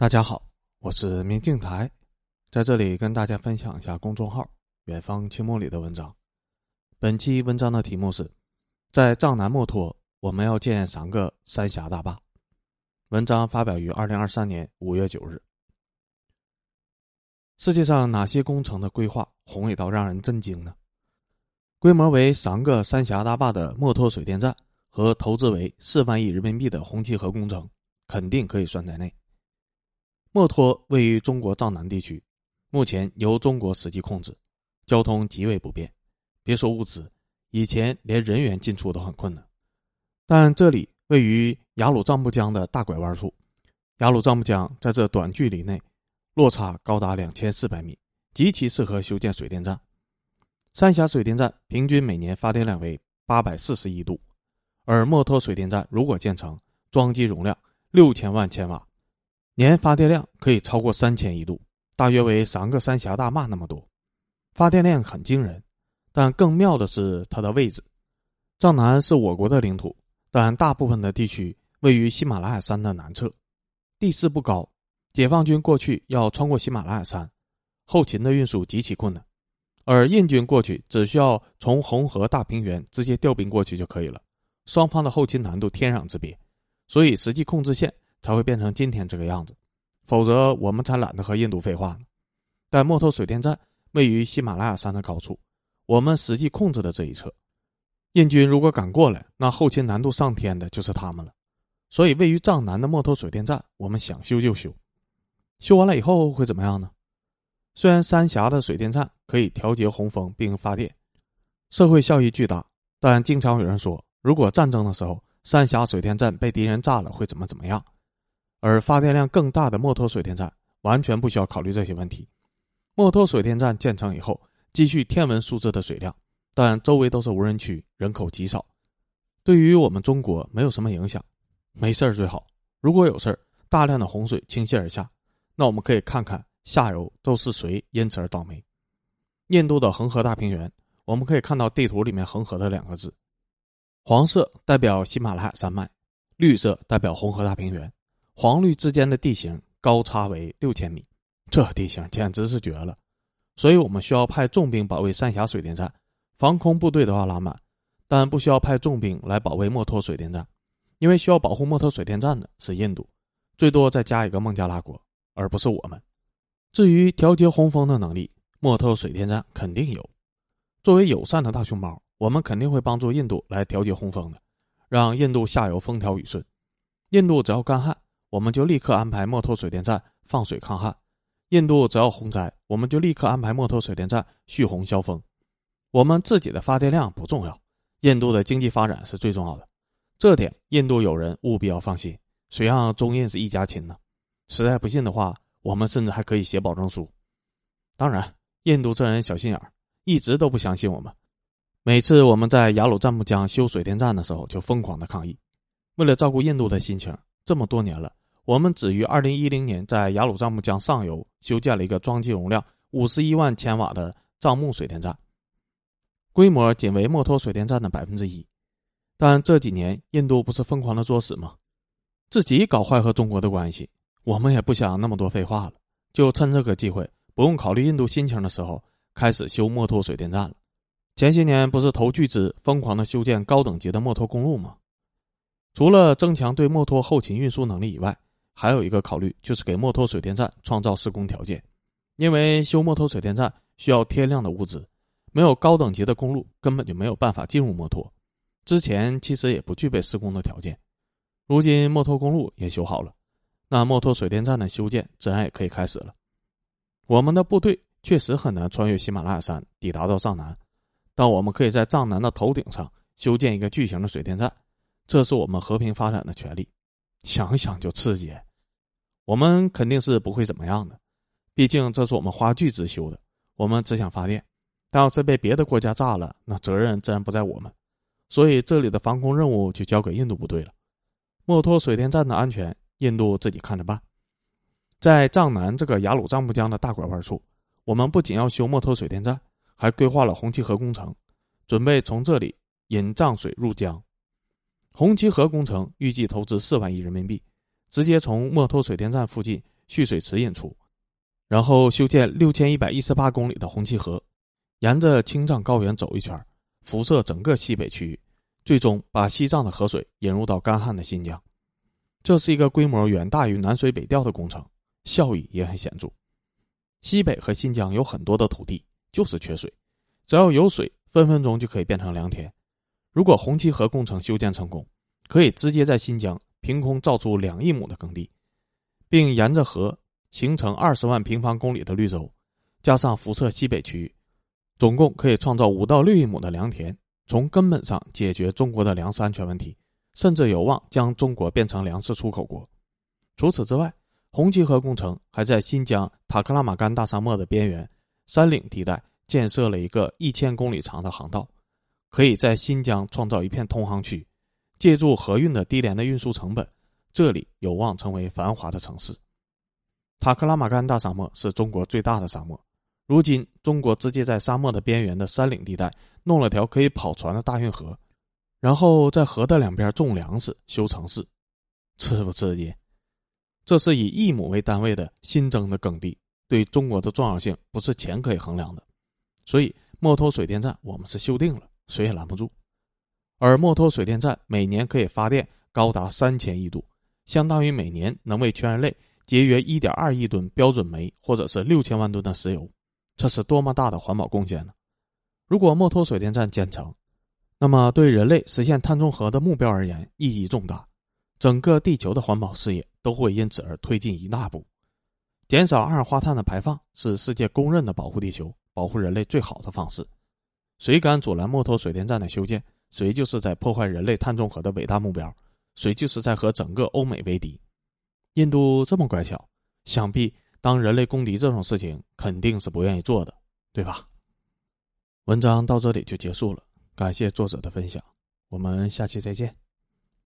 大家好，我是明镜台，在这里跟大家分享一下公众号“远方清梦”里的文章。本期文章的题目是：在藏南墨脱，我们要建三个三峡大坝。文章发表于二零二三年五月九日。世界上哪些工程的规划宏伟到让人震惊呢？规模为三个三峡大坝的墨脱水电站和投资为四万亿人民币的红旗河工程，肯定可以算在内。墨脱位于中国藏南地区，目前由中国实际控制，交通极为不便。别说物资，以前连人员进出都很困难。但这里位于雅鲁藏布江的大拐弯处，雅鲁藏布江在这短距离内落差高达两千四百米，极其适合修建水电站。三峡水电站平均每年发电量为八百四十亿度，而墨脱水电站如果建成，装机容量六千万千瓦。年发电量可以超过三千亿度，大约为三个三峡大坝那么多，发电量很惊人。但更妙的是它的位置，藏南是我国的领土，但大部分的地区位于喜马拉雅山的南侧，地势不高。解放军过去要穿过喜马拉雅山，后勤的运输极其困难，而印军过去只需要从红河大平原直接调兵过去就可以了，双方的后勤难度天壤之别，所以实际控制线。才会变成今天这个样子，否则我们才懒得和印度废话呢。但墨脱水电站位于喜马拉雅山的高处，我们实际控制的这一侧，印军如果敢过来，那后勤难度上天的就是他们了。所以，位于藏南的墨脱水电站，我们想修就修。修完了以后会怎么样呢？虽然三峡的水电站可以调节洪峰并发电，社会效益巨大，但经常有人说，如果战争的时候三峡水电站被敌人炸了，会怎么怎么样？而发电量更大的墨脱水电站完全不需要考虑这些问题。墨脱水电站建成以后，积蓄天文数字的水量，但周围都是无人区，人口极少，对于我们中国没有什么影响。没事儿最好，如果有事儿，大量的洪水倾泻而下，那我们可以看看下游都是谁因此而倒霉。印度的恒河大平原，我们可以看到地图里面“恒河”的两个字，黄色代表喜马拉雅山脉，绿色代表红河大平原。黄绿之间的地形高差为六千米，这地形简直是绝了。所以我们需要派重兵保卫三峡水电站，防空部队的话拉满，但不需要派重兵来保卫墨脱水电站，因为需要保护墨脱水电站的是印度，最多再加一个孟加拉国，而不是我们。至于调节洪峰的能力，墨脱水电站肯定有。作为友善的大熊猫，我们肯定会帮助印度来调节洪峰的，让印度下游风调雨顺。印度只要干旱。我们就立刻安排墨脱水电站放水抗旱，印度只要洪灾，我们就立刻安排墨脱水电站蓄洪消风。我们自己的发电量不重要，印度的经济发展是最重要的。这点印度友人务必要放心。谁让中印是一家亲呢？实在不信的话，我们甚至还可以写保证书。当然，印度这人小心眼，一直都不相信我们。每次我们在雅鲁藏布江修水电站的时候，就疯狂的抗议。为了照顾印度的心情，这么多年了。我们只于二零一零年在雅鲁藏布江上游修建了一个装机容量五十一万千瓦的藏木水电站，规模仅为墨脱水电站的百分之一。但这几年印度不是疯狂的作死吗？自己搞坏和中国的关系，我们也不想那么多废话了，就趁这个机会，不用考虑印度心情的时候，开始修墨脱水电站了。前些年不是投巨资疯狂的修建高等级的墨脱公路吗？除了增强对墨脱后勤运输能力以外，还有一个考虑就是给墨脱水电站创造施工条件，因为修墨脱水电站需要天量的物资，没有高等级的公路根本就没有办法进入墨脱。之前其实也不具备施工的条件，如今墨脱公路也修好了，那墨脱水电站的修建自然也可以开始了。我们的部队确实很难穿越喜马拉雅山抵达到藏南，但我们可以在藏南的头顶上修建一个巨型的水电站，这是我们和平发展的权利。想想就刺激。我们肯定是不会怎么样的，毕竟这是我们花巨资修的。我们只想发电，但要是被别的国家炸了，那责任自然不在我们。所以这里的防空任务就交给印度部队了。墨脱水电站的安全，印度自己看着办。在藏南这个雅鲁藏布江的大拐弯处，我们不仅要修墨脱水电站，还规划了红旗河工程，准备从这里引藏水入江。红旗河工程预计投资四万亿人民币。直接从墨脱水电站附近蓄水池引出，然后修建六千一百一十八公里的红旗河，沿着青藏高原走一圈，辐射整个西北区域，最终把西藏的河水引入到干旱的新疆。这是一个规模远大于南水北调的工程，效益也很显著。西北和新疆有很多的土地就是缺水，只要有水，分分钟就可以变成良田。如果红旗河工程修建成功，可以直接在新疆凭空造出两亿亩的耕地，并沿着河形成二十万平方公里的绿洲，加上辐射西北区域，总共可以创造五到六亿亩的良田，从根本上解决中国的粮食安全问题，甚至有望将中国变成粮食出口国。除此之外，红旗河工程还在新疆塔克拉玛干大沙漠的边缘山岭地带建设了一个一千公里长的航道，可以在新疆创造一片通航区。借助河运的低廉的运输成本，这里有望成为繁华的城市。塔克拉玛干大沙漠是中国最大的沙漠，如今中国直接在沙漠的边缘的山岭地带弄了条可以跑船的大运河，然后在河的两边种粮食、修城市，刺不刺激？这是以亿亩为单位的新增的耕地，对中国的重要性不是钱可以衡量的。所以，墨脱水电站我们是修定了，谁也拦不住。而墨脱水电站每年可以发电高达三千亿度，相当于每年能为全人类节约一点二亿吨标准煤，或者是六千万吨的石油，这是多么大的环保贡献呢？如果墨脱水电站建成，那么对人类实现碳中和的目标而言意义重大，整个地球的环保事业都会因此而推进一大步。减少二氧化碳的排放是世界公认的保护地球、保护人类最好的方式。谁敢阻拦墨脱水电站的修建？谁就是在破坏人类碳中和的伟大目标，谁就是在和整个欧美为敌。印度这么乖巧，想必当人类公敌这种事情肯定是不愿意做的，对吧？文章到这里就结束了，感谢作者的分享，我们下期再见。